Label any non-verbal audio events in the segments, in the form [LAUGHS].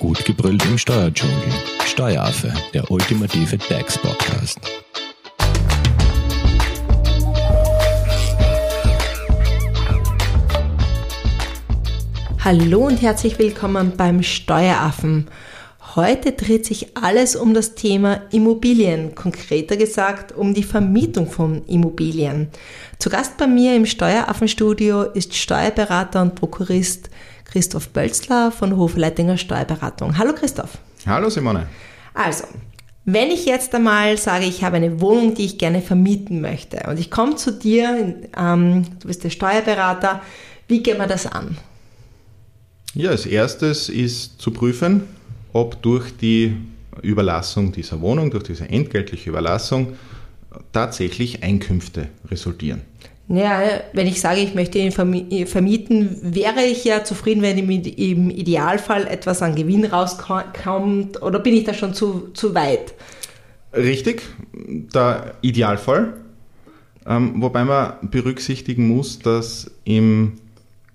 Gut gebrüllt im Steuerdschungel. Steueraffe, der ultimative DAX-Podcast. Hallo und herzlich willkommen beim Steueraffen. Heute dreht sich alles um das Thema Immobilien, konkreter gesagt um die Vermietung von Immobilien. Zu Gast bei mir im Steueraffenstudio ist Steuerberater und Prokurist Christoph Bölzler von Hofleitinger Steuerberatung. Hallo Christoph. Hallo Simone. Also, wenn ich jetzt einmal sage, ich habe eine Wohnung, die ich gerne vermieten möchte und ich komme zu dir, ähm, du bist der Steuerberater, wie gehen wir das an? Ja, als erstes ist zu prüfen, ob durch die Überlassung dieser Wohnung, durch diese entgeltliche Überlassung tatsächlich Einkünfte resultieren. Ja, wenn ich sage, ich möchte ihn vermieten, wäre ich ja zufrieden, wenn im Idealfall etwas an Gewinn rauskommt oder bin ich da schon zu, zu weit? Richtig, der Idealfall. Ähm, wobei man berücksichtigen muss, dass im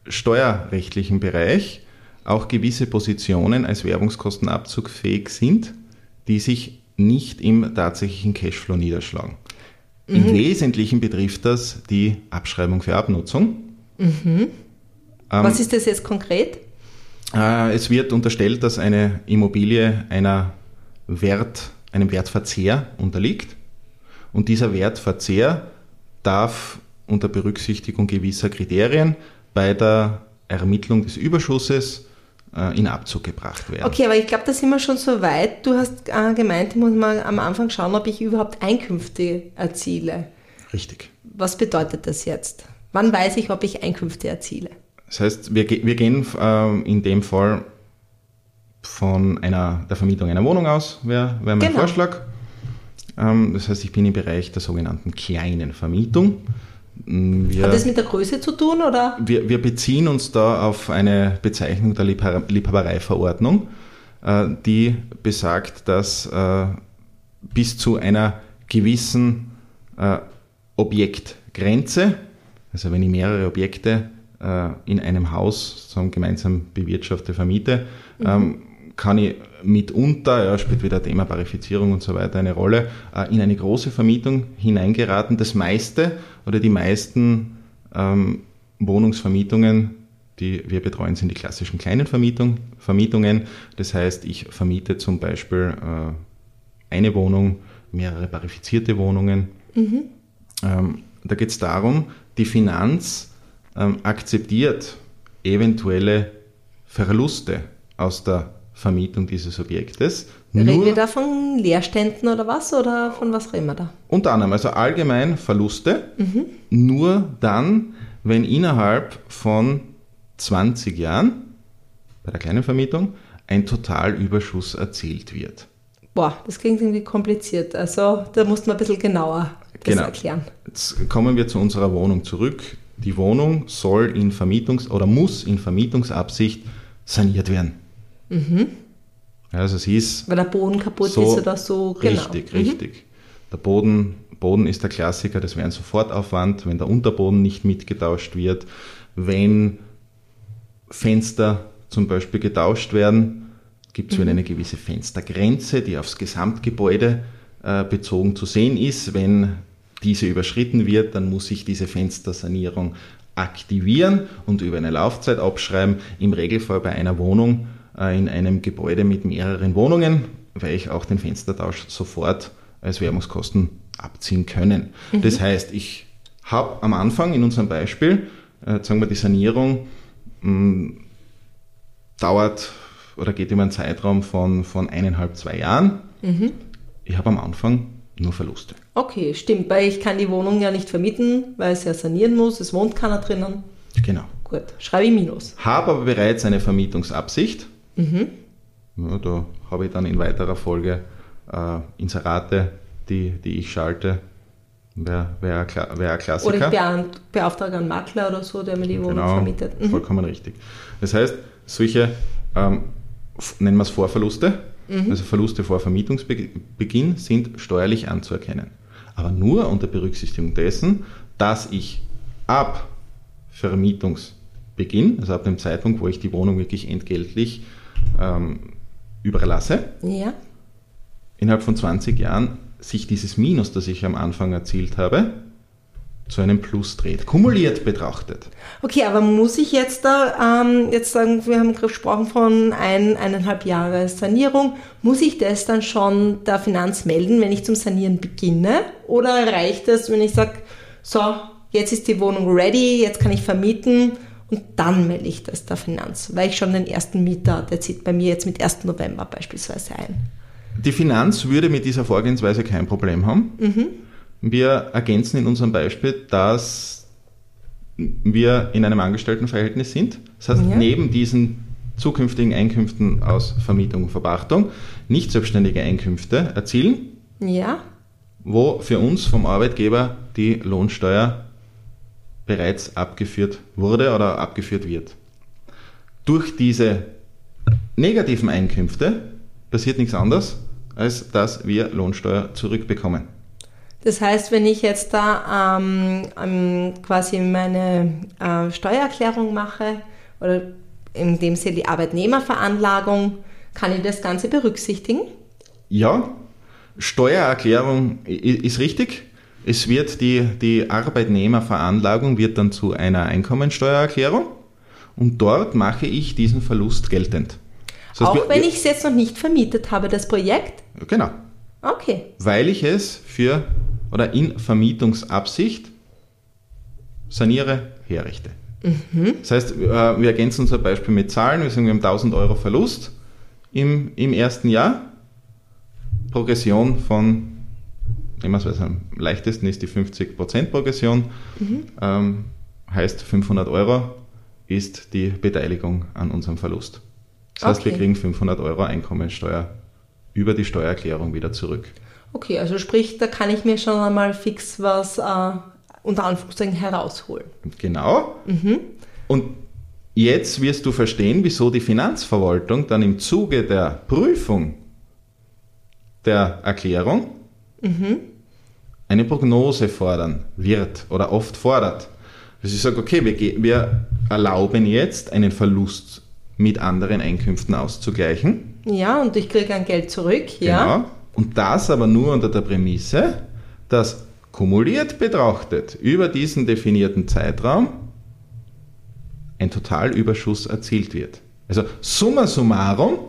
steuerrechtlichen Bereich auch gewisse Positionen als Werbungskostenabzug fähig sind, die sich nicht im tatsächlichen Cashflow niederschlagen. Mhm. Im Wesentlichen betrifft das die Abschreibung für Abnutzung. Mhm. Ähm, Was ist das jetzt konkret? Äh, es wird unterstellt, dass eine Immobilie einer Wert, einem Wertverzehr unterliegt. Und dieser Wertverzehr darf unter Berücksichtigung gewisser Kriterien bei der Ermittlung des Überschusses in Abzug gebracht werden. Okay, aber ich glaube, da sind wir schon so weit. Du hast äh, gemeint, ich muss mal am Anfang schauen, ob ich überhaupt Einkünfte erziele. Richtig. Was bedeutet das jetzt? Wann weiß ich, ob ich Einkünfte erziele? Das heißt, wir, wir gehen äh, in dem Fall von einer, der Vermietung einer Wohnung aus, wäre wär mein genau. Vorschlag. Ähm, das heißt, ich bin im Bereich der sogenannten kleinen Vermietung. Wir, Hat das mit der Größe zu tun? Oder? Wir, wir beziehen uns da auf eine Bezeichnung der Liebhabereiverordnung, äh, die besagt, dass äh, bis zu einer gewissen äh, Objektgrenze, also wenn ich mehrere Objekte in einem Haus gemeinsam bewirtschafte, vermiete, mhm. Kann ich mitunter, ja, spielt wieder Thema Parifizierung und so weiter eine Rolle, äh, in eine große Vermietung hineingeraten. Das meiste oder die meisten ähm, Wohnungsvermietungen, die wir betreuen, sind die klassischen kleinen Vermietung, Vermietungen. Das heißt, ich vermiete zum Beispiel äh, eine Wohnung, mehrere parifizierte Wohnungen. Mhm. Ähm, da geht es darum, die Finanz ähm, akzeptiert eventuelle Verluste aus der Vermietung dieses Objektes. Reden wir da von Leerständen oder was oder von was reden wir da? Unter anderem, also allgemein Verluste, mhm. nur dann, wenn innerhalb von 20 Jahren bei der kleinen Vermietung ein Totalüberschuss erzielt wird. Boah, das klingt irgendwie kompliziert. Also da muss man ein bisschen genauer das genau. erklären. Jetzt kommen wir zu unserer Wohnung zurück. Die Wohnung soll in Vermietungs- oder muss in Vermietungsabsicht saniert werden. Mhm. Also es ist. Weil der Boden kaputt so ist oder so. Genau. Richtig, mhm. richtig. Der Boden, Boden ist der Klassiker, das wäre ein Sofortaufwand, wenn der Unterboden nicht mitgetauscht wird, wenn Fenster zum Beispiel getauscht werden, gibt es mhm. eine gewisse Fenstergrenze, die aufs Gesamtgebäude äh, bezogen zu sehen ist. Wenn diese überschritten wird, dann muss ich diese Fenstersanierung aktivieren und über eine Laufzeit abschreiben. Im Regelfall bei einer Wohnung in einem Gebäude mit mehreren Wohnungen, weil ich auch den Fenstertausch sofort als Werbungskosten abziehen können. Mhm. Das heißt, ich habe am Anfang in unserem Beispiel, äh, sagen wir, die Sanierung mh, dauert oder geht über einen Zeitraum von, von eineinhalb, zwei Jahren. Mhm. Ich habe am Anfang nur Verluste. Okay, stimmt, weil ich kann die Wohnung ja nicht vermieten, weil es ja sanieren muss, es wohnt keiner drinnen. Genau. Gut, schreibe ich Minus. Habe aber bereits eine Vermietungsabsicht Mhm. Ja, da habe ich dann in weiterer Folge äh, Inserate, die, die ich schalte. Wäre wär, wär ein Klassiker. Oder ich beauftrage einen Makler oder so, der mir die Wohnung genau, vermietet. Mhm. Vollkommen richtig. Das heißt, solche, ähm, nennen wir es Vorverluste, mhm. also Verluste vor Vermietungsbeginn, sind steuerlich anzuerkennen. Aber nur unter Berücksichtigung dessen, dass ich ab Vermietungsbeginn, also ab dem Zeitpunkt, wo ich die Wohnung wirklich entgeltlich ähm, überlasse, Ja. innerhalb von 20 Jahren sich dieses Minus, das ich am Anfang erzielt habe, zu einem Plus dreht. Kumuliert betrachtet. Okay, aber muss ich jetzt da, ähm, jetzt sagen, wir haben gesprochen von ein, eineinhalb Jahre Sanierung, muss ich das dann schon der Finanz melden, wenn ich zum Sanieren beginne? Oder reicht es, wenn ich sage, so, jetzt ist die Wohnung ready, jetzt kann ich vermieten und dann melde ich das der Finanz, weil ich schon den ersten Mieter, der zieht bei mir jetzt mit 1. November beispielsweise ein. Die Finanz würde mit dieser Vorgehensweise kein Problem haben. Wir ergänzen in unserem Beispiel, dass wir in einem Angestelltenverhältnis sind. Das heißt, Ja. neben diesen zukünftigen Einkünften aus Vermietung und Verpachtung nicht selbstständige Einkünfte erzielen, Ja, wo für uns vom Arbeitgeber die Lohnsteuer bereits abgeführt wurde oder abgeführt wird. Durch diese negativen Einkünfte passiert nichts anderes, als dass wir Lohnsteuer zurückbekommen. Das heißt, wenn ich jetzt da ähm, ähm, quasi meine äh, Steuererklärung mache oder in dem Sinne die Arbeitnehmerveranlagung, kann ich das Ganze berücksichtigen? Ja, Steuererklärung ist richtig. Es wird die, die Arbeitnehmerveranlagung wird dann zu einer Einkommensteuererklärung und dort mache ich diesen Verlust geltend. Das heißt, Auch wenn ich es jetzt noch nicht vermietet habe, das Projekt? Genau. Okay. weil ich es für oder in Vermietungsabsicht saniere, herrichte. Das heißt, äh, wir ergänzen unser Beispiel mit Zahlen. Wir sagen, wir haben 1000 Euro Verlust im, im ersten Jahr. Progression von, es, was am leichtesten ist, die 50% Progression. Ähm, heißt, 500 Euro ist die Beteiligung an unserem Verlust. Das heißt, wir kriegen 500 Euro Einkommensteuer über die Steuererklärung wieder zurück. Okay, also sprich, da kann ich mir schon einmal fix was äh, unter Anführungszeichen herausholen. Genau. Und jetzt wirst du verstehen, wieso die Finanzverwaltung dann im Zuge der Prüfung der Erklärung eine Prognose fordern wird oder oft fordert. Dass ich sage, okay, wir, wir erlauben jetzt einen Verlust mit anderen Einkünften auszugleichen. Ja, und ich kriege ein Geld zurück, ja. Genau. Und das aber nur unter der Prämisse, dass kumuliert betrachtet über diesen definierten Zeitraum ein Totalüberschuss erzielt wird. Also summa summarum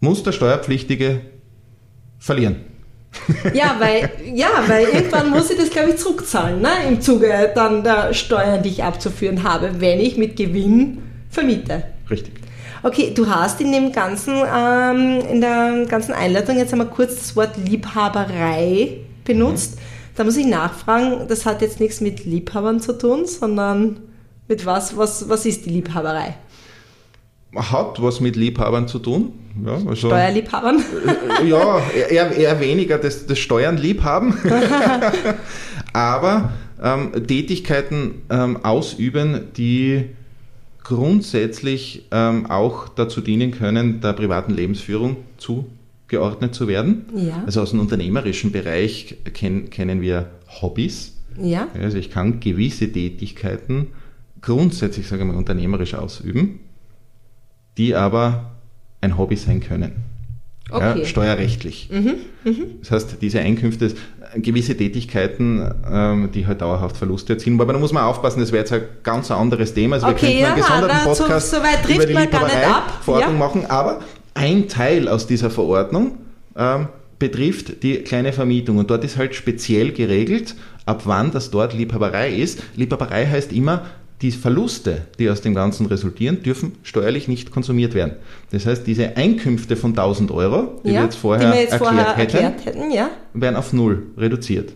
muss der Steuerpflichtige verlieren. Ja, weil, ja, weil irgendwann muss ich das, glaube ich, zurückzahlen, ne? im Zuge dann der Steuern, die ich abzuführen habe, wenn ich mit Gewinn vermiete. Richtig. Okay, du hast in dem ganzen, ähm, in der ganzen Einleitung jetzt einmal kurz das Wort Liebhaberei benutzt. Da muss ich nachfragen, das hat jetzt nichts mit Liebhabern zu tun, sondern mit was, was, was ist die Liebhaberei? Hat was mit Liebhabern zu tun. Ja, also, Steuerliebhabern? ja, eher, eher weniger das, das Steuern [LAUGHS] aber ähm, Tätigkeiten ähm, ausüben, die grundsätzlich ähm, auch dazu dienen können, der privaten Lebensführung zugeordnet zu werden. Ja. Also aus dem unternehmerischen Bereich ken kennen wir Hobbys. Ja. Also ich kann gewisse Tätigkeiten grundsätzlich, sage ich mal, unternehmerisch ausüben, die aber ein Hobby sein können. Okay. Mhm, Ja, steuerrechtlich. Das heißt, diese Einkünfte, gewisse Tätigkeiten, ähm, die halt dauerhaft Verluste erzielen. Wobei da muss man aufpassen, das wäre jetzt ein ganz anderes Thema. Also Okay, wir könnten einen ja, gesonderten na, so- Podcast so trifft über die man gar nicht ab. Verordnung Ja. machen. Aber ein Teil aus dieser Verordnung ähm, betrifft die kleine Vermietung. Und dort ist halt speziell geregelt, ab wann das dort Liebhaberei ist. Liebhaberei heißt immer, die Verluste, die aus dem Ganzen resultieren, dürfen steuerlich nicht konsumiert werden. Das heißt, diese Einkünfte von 1000 Euro, die wir ja. jetzt vorher, wir jetzt erklärt, vorher hätten, erklärt hätten, ja. werden auf null reduziert.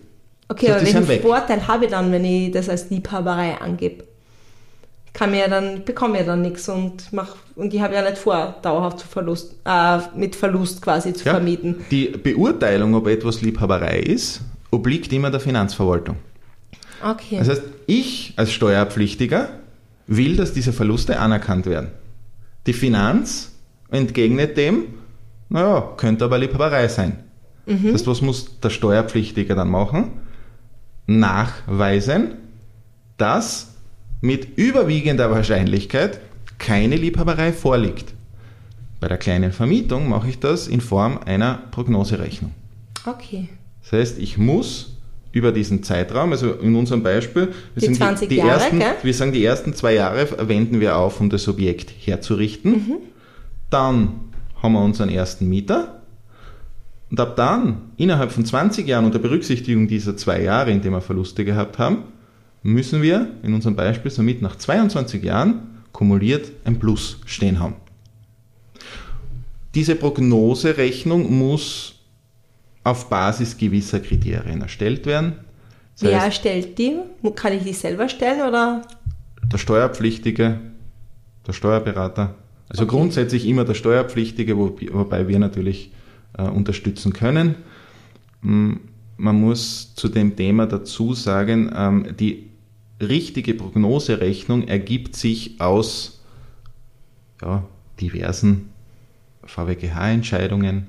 Okay, Das heißt, aber welchen. Vorteil habe ich dann, wenn ich das als Liebhaberei angebe? Ich kann mir ja dann, bekomme ja dann nichts und mach, und ich habe ja nicht vor, dauerhaft zu Verlust, äh, mit Verlust quasi zu Ja? vermieten. Die Beurteilung, ob etwas Liebhaberei ist, obliegt immer der Finanzverwaltung. Okay. Das heißt, ich als Steuerpflichtiger will, dass diese Verluste anerkannt werden. Die Finanz entgegnet dem, naja, könnte aber Liebhaberei sein. Das heißt, was muss der Steuerpflichtige dann machen? Nachweisen, dass mit überwiegender Wahrscheinlichkeit keine Liebhaberei vorliegt. Bei der kleinen Vermietung mache ich das in Form einer Prognoserechnung. Okay. Das heißt, ich muss über diesen Zeitraum, also in unserem Beispiel, wir Die sagen 20 die, die Jahre, ersten, gell? wir sagen, die ersten zwei Jahre wenden wir auf, um das Objekt herzurichten. Mhm. Dann haben wir unseren ersten Mieter. Und ab dann, innerhalb von 20 Jahren unter Berücksichtigung dieser zwei Jahre, in denen wir Verluste gehabt haben, müssen wir in unserem Beispiel somit nach 22 Jahren kumuliert ein Plus stehen haben. Diese Prognoserechnung muss auf Basis gewisser Kriterien erstellt werden. Das Wer heißt, erstellt die? Kann ich die selber stellen oder? der Steuerpflichtige, der Steuerberater. Also Okay. grundsätzlich immer der Steuerpflichtige, wo, wobei wir natürlich äh, unterstützen können. Mm, Man muss zu dem Thema dazu sagen, ähm, die richtige Prognoserechnung ergibt sich aus ja, diversen VWGH-Entscheidungen,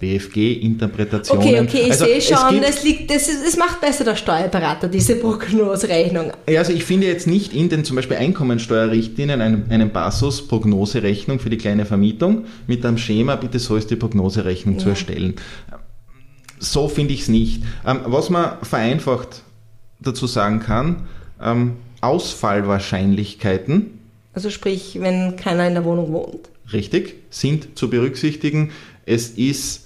BFG-Interpretationen. Okay, okay, ich Also sehe es schon, das liegt, das, ist, das macht besser der Steuerberater, diese Prognoserechnung. Ja, also ich finde jetzt nicht in den zum Beispiel Einkommensteuerrichtlinien einen, einen Passus Prognoserechnung für die kleine Vermietung mit einem Schema, bitte so ist die Prognoserechnung zu Ja. erstellen. So finde ich es nicht. Ähm, was man vereinfacht dazu sagen kann, ähm, Ausfallwahrscheinlichkeiten, Also sprich, wenn keiner in der Wohnung wohnt. richtig, sind zu berücksichtigen. Es ist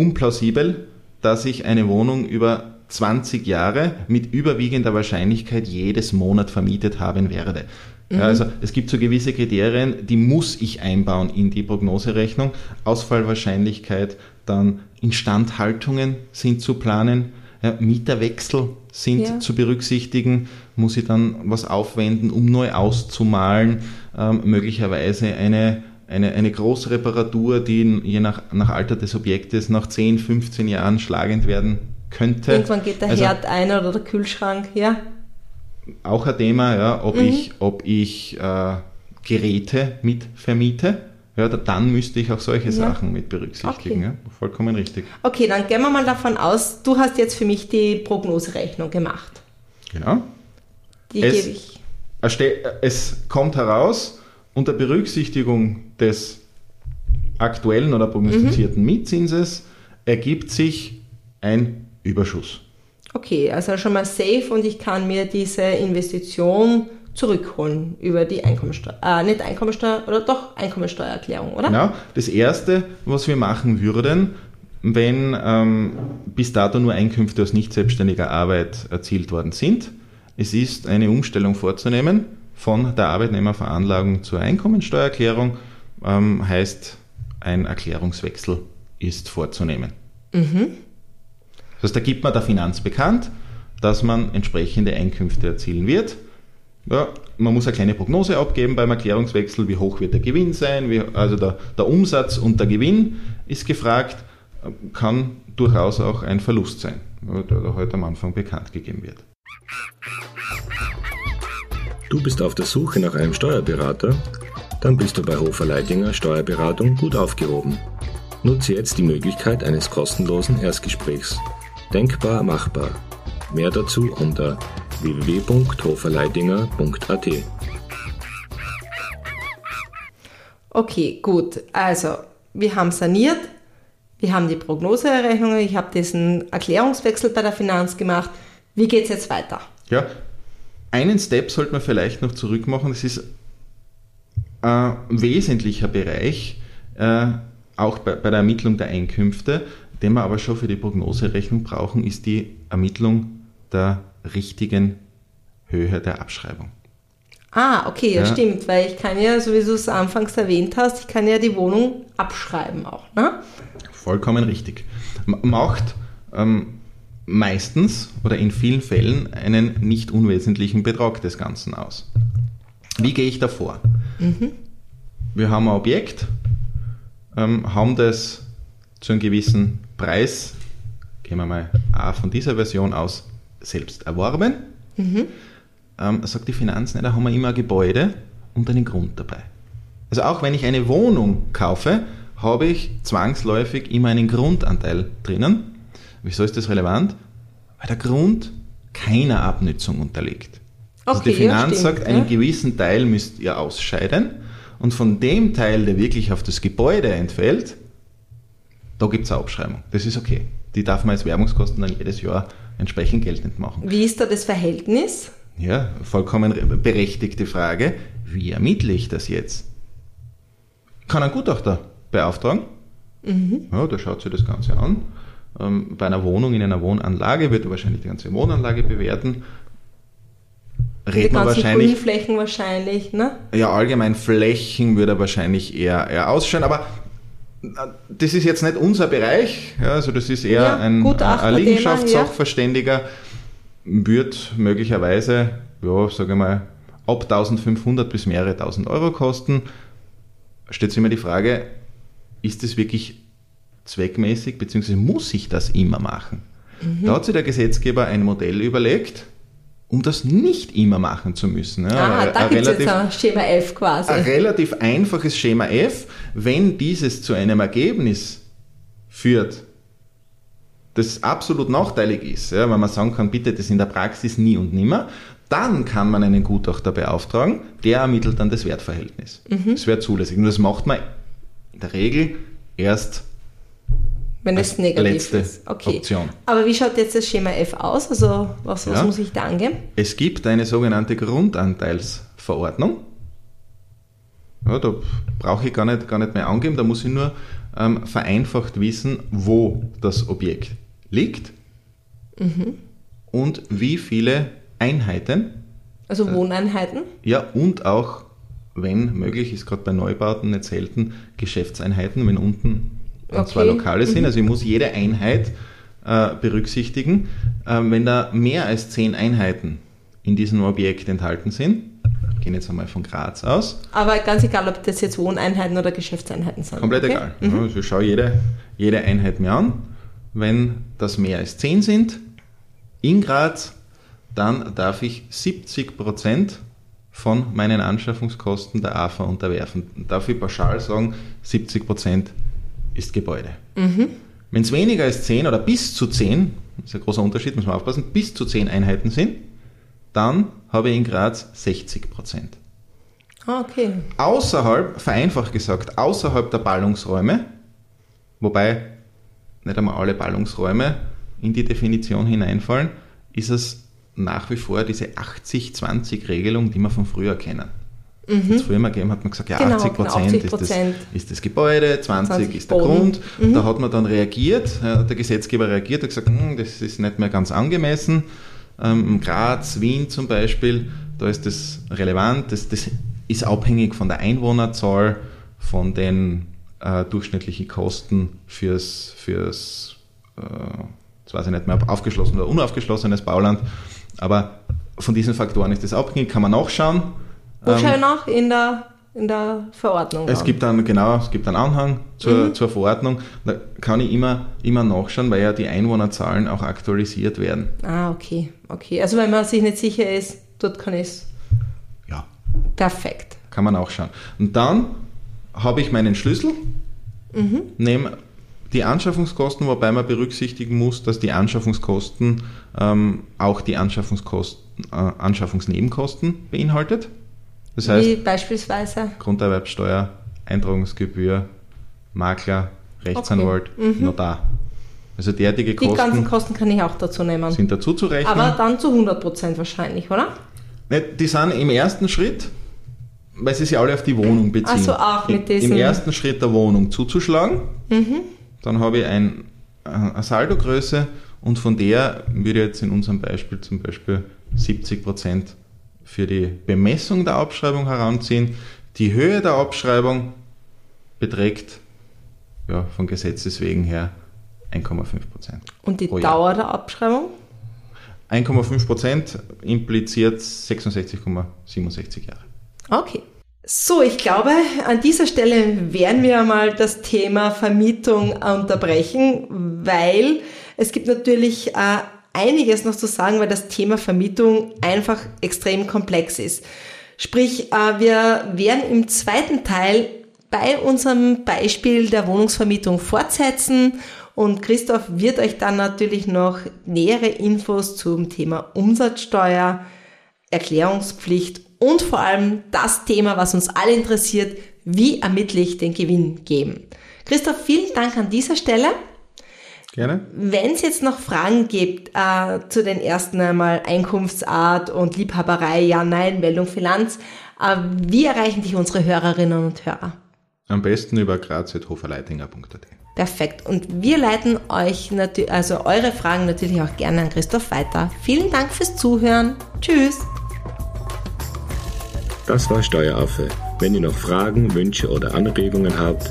unplausibel, dass ich eine Wohnung über 20 Jahre mit überwiegender Wahrscheinlichkeit jedes Monat vermietet haben werde. Ja, also es gibt so gewisse Kriterien, die muss ich einbauen in die Prognoserechnung. Ausfallwahrscheinlichkeit, dann Instandhaltungen sind zu planen, ja, Mieterwechsel sind Ja. zu berücksichtigen, muss ich dann was aufwenden, um neu auszumalen, ähm, möglicherweise eine, eine, eine Großreparatur, die je nach, nach Alter des Objektes nach 10, 15 Jahren schlagend werden könnte. Irgendwann geht der Also- Herd ein oder der Kühlschrank, ja. auch ein Thema, ja, ob Mhm. ich, ob ich äh, Geräte mit vermiete. Ja, da- dann müsste ich auch solche Ja. Sachen mit berücksichtigen. Okay. Ja, vollkommen richtig. Okay, dann gehen wir mal davon aus, du hast jetzt für mich die Prognoserechnung gemacht. Genau. Die Es- gebe ich. Es kommt heraus, unter Berücksichtigung des aktuellen oder Mhm. prognostizierten Mietzinses ergibt sich ein Überschuss. Okay, also schon mal safe und ich kann mir diese Investition zurückholen über die Einkommensteuer, äh, nicht Einkommensteuer, oder doch Einkommensteuererklärung, oder? Genau. Das Erste, was wir machen würden, wenn ähm, bis dato nur Einkünfte aus nicht selbstständiger Arbeit erzielt worden sind, es ist eine Umstellung vorzunehmen von der Arbeitnehmerveranlagung zur Einkommensteuererklärung, ähm, heißt ein Erklärungswechsel ist vorzunehmen. Das heißt, da gibt man der Finanz bekannt, dass man entsprechende Einkünfte erzielen wird. Ja, man muss eine kleine Prognose abgeben beim Erklärungswechsel, wie hoch wird der Gewinn sein, wie, also der, der Umsatz und der Gewinn ist gefragt, kann durchaus auch ein Verlust sein, der da heute am Anfang bekannt gegeben wird. Du bist auf der Suche nach einem Steuerberater? Dann bist du bei Hofer Leidinger Steuerberatung gut aufgehoben. Nutze jetzt die Möglichkeit eines kostenlosen Erstgesprächs. Denkbar machbar. Mehr dazu unter www.hoferleidinger.at. Okay, gut. Also, wir haben saniert, wir haben die Prognoseerrechnung, ich habe diesen Erklärungswechsel bei der Finanz gemacht. Wie geht es jetzt weiter? Ja, einen Step sollte man vielleicht noch zurück machen. Das ist ein wesentlicher Bereich, äh, auch bei, bei der Ermittlung der Einkünfte, den wir aber schon für die Prognoserechnung brauchen, ist die Ermittlung der richtigen Höhe der Abschreibung. Ah, okay, ja, Ja. stimmt, weil ich kann ja, so wie du es anfangs erwähnt hast, ich kann ja die Wohnung abschreiben auch, ne? Vollkommen richtig. Macht ähm, meistens oder in vielen Fällen einen nicht unwesentlichen Betrag des Ganzen aus. Wie gehe ich da vor? Wir haben ein Objekt, ähm, haben das zu einem gewissen Preis, gehen wir mal A von dieser Version aus, selbst erworben. Ähm, sagt die Finanz, ne, da haben wir immer ein Gebäude und einen Grund dabei. Also auch wenn ich eine Wohnung kaufe, habe ich zwangsläufig immer einen Grundanteil drinnen. Wieso ist das relevant? Weil der Grund keiner Abnützung unterliegt. Also Okay, die ja, Finanz stimmt, sagt, einen ja. gewissen Teil müsst ihr ausscheiden und von dem Teil, der wirklich auf das Gebäude entfällt, da gibt es eine Abschreibung. Das ist okay. Die darf man als Werbungskosten dann jedes Jahr entsprechend geltend machen. Wie ist da das Verhältnis? Ja, vollkommen berechtigte Frage. Wie ermittle ich das jetzt? Kann ein Gutachter beauftragen. Mhm. Ja, der schaut sich das Ganze an. Ähm, bei einer Wohnung in einer Wohnanlage wird er wahrscheinlich die ganze Wohnanlage bewerten. Redet man wahrscheinlich. Grünflächen wahrscheinlich, ne? Ja, allgemein Flächen würde er wahrscheinlich eher, eher ausschauen, aber äh, das ist jetzt nicht unser Bereich, ja, also das ist eher ja, ein, ein Liegenschaftssachverständiger, ja. wird möglicherweise, ja, sage ich mal, ab 1500 bis mehrere tausend Euro kosten. Stellt sich immer die Frage, ist das wirklich zweckmäßig, beziehungsweise muss ich das immer machen? Mhm. Da hat sich der Gesetzgeber ein Modell überlegt, um das nicht immer machen zu müssen. Ja, Aha, da gibt es jetzt ein Schema F quasi. Ein relativ einfaches Schema F, wenn dieses zu einem Ergebnis führt, das absolut nachteilig ist, ja, wenn man sagen kann, bitte, das in der Praxis nie und nimmer, dann kann man einen Gutachter beauftragen, der ermittelt dann das Wertverhältnis. Mhm. Das wäre zulässig. Und das macht man in der Regel erst wenn es negativ ist. Okay. Option. Aber wie schaut jetzt das Schema F aus? Also was, was ja. muss ich da angeben? Es gibt eine sogenannte Grundanteilsverordnung. Ja, da brauche ich gar nicht, gar nicht mehr angeben, da muss ich nur ähm, vereinfacht wissen, wo das Objekt liegt mhm. und wie viele Einheiten. Also Wohneinheiten? Ja, und auch, wenn möglich, ist gerade bei Neubauten nicht selten, Geschäftseinheiten, wenn unten okay. zwei Lokale sind. Mhm. Also ich muss jede Einheit äh, berücksichtigen. Äh, wenn da mehr als zehn Einheiten in diesem Objekt enthalten sind, ich gehe jetzt einmal von Graz aus. Aber ganz egal, ob das jetzt Wohneinheiten oder Geschäftseinheiten sind. Komplett okay? egal. Mhm. Also ich schaue jede, jede Einheit mir an. Wenn das mehr als zehn sind in Graz, dann darf ich 70 Prozent von meinen Anschaffungskosten der AFA unterwerfen. Darf ich pauschal sagen, 70 Prozent ist Gebäude. Mhm. Wenn es weniger als 10 oder bis zu 10, das ist ein großer Unterschied, muss man aufpassen, bis zu 10 Einheiten sind, dann habe ich in Graz 60 Prozent. Ah, okay. Außerhalb, vereinfacht gesagt, außerhalb der Ballungsräume, wobei nicht einmal alle Ballungsräume in die Definition hineinfallen, ist es nach wie vor diese 80-20-Regelung, die wir von früher kennen. Mhm. Hat früher mal gegeben, hat man gesagt, ja, genau, 80 genau, Prozent ist, das, ist das Gebäude, 20, 20 ist der Boden. Grund. Mhm. Da hat man dann reagiert, der Gesetzgeber reagiert, hat gesagt, hm, das ist nicht mehr ganz angemessen. Ähm, Graz, Wien zum Beispiel, da ist das relevant, das, das ist abhängig von der Einwohnerzahl, von den äh, durchschnittlichen Kosten fürs, fürs äh, jetzt weiß ich nicht mehr, aufgeschlossen oder unaufgeschlossenes Bauland, aber von diesen Faktoren ist das abhängig, kann man nachschauen. Wo schaue ich nach? In der, in der Verordnung? Es gibt dann, genau, es gibt einen Anhang zur, mhm. zur Verordnung. Da kann ich immer, immer nachschauen, weil ja die Einwohnerzahlen auch aktualisiert werden. Ah, okay. Okay. Also wenn man sich nicht sicher ist, dort kann ich es. Ja. Perfekt. Kann man auch schauen. Und dann habe ich meinen Schlüssel, mhm. nehme die Anschaffungskosten, wobei man berücksichtigen muss, dass die Anschaffungskosten ähm, auch die Anschaffungskosten, äh, Anschaffungsnebenkosten beinhaltet. Das heißt, Wie beispielsweise? Grunderwerbsteuer, Eintragungsgebühr, Makler, Rechtsanwalt, okay. mhm. Notar. Also derartige Kosten. Die ganzen Kosten kann ich auch dazu nehmen. Sind dazu zu rechnen. Aber dann zu 100% wahrscheinlich, oder? Die sind im ersten Schritt, weil sie sich alle auf die Wohnung beziehen. Also auch mit diesem. Im ersten Schritt der Wohnung zuzuschlagen. Mhm. Dann habe ich ein, eine Saldogröße und von der würde jetzt in unserem Beispiel zum Beispiel 70 Prozent für die Bemessung der Abschreibung heranziehen. Die Höhe der Abschreibung beträgt ja, von Gesetzes wegen her 1,5 Prozent. Und die Dauer der Abschreibung? 1,5 Prozent impliziert 66,67 Jahre. Okay. So, ich glaube, an dieser Stelle werden wir einmal das Thema Vermietung unterbrechen, weil es gibt natürlich äh, einiges noch zu sagen, weil das Thema Vermietung einfach extrem komplex ist. Sprich, äh, wir werden im zweiten Teil bei unserem Beispiel der Wohnungsvermietung fortsetzen und Christoph wird euch dann natürlich noch nähere Infos zum Thema Umsatzsteuer, Erklärungspflicht und vor allem das Thema, was uns alle interessiert, wie ermittle ich den Gewinn geben. Christoph, vielen Dank an dieser Stelle. Gerne. Wenn es jetzt noch Fragen gibt äh, zu den ersten einmal Einkunftsart und Liebhaberei, ja, nein, Meldung Finanz, äh, wie erreichen dich unsere Hörerinnen und Hörer? Am besten über graz.hoferleitinger.at. Perfekt. Und wir leiten euch natürlich, also eure Fragen natürlich auch gerne an Christoph weiter. Vielen Dank fürs Zuhören. Tschüss. Das war Steueraffe. Wenn ihr noch Fragen, Wünsche oder Anregungen habt,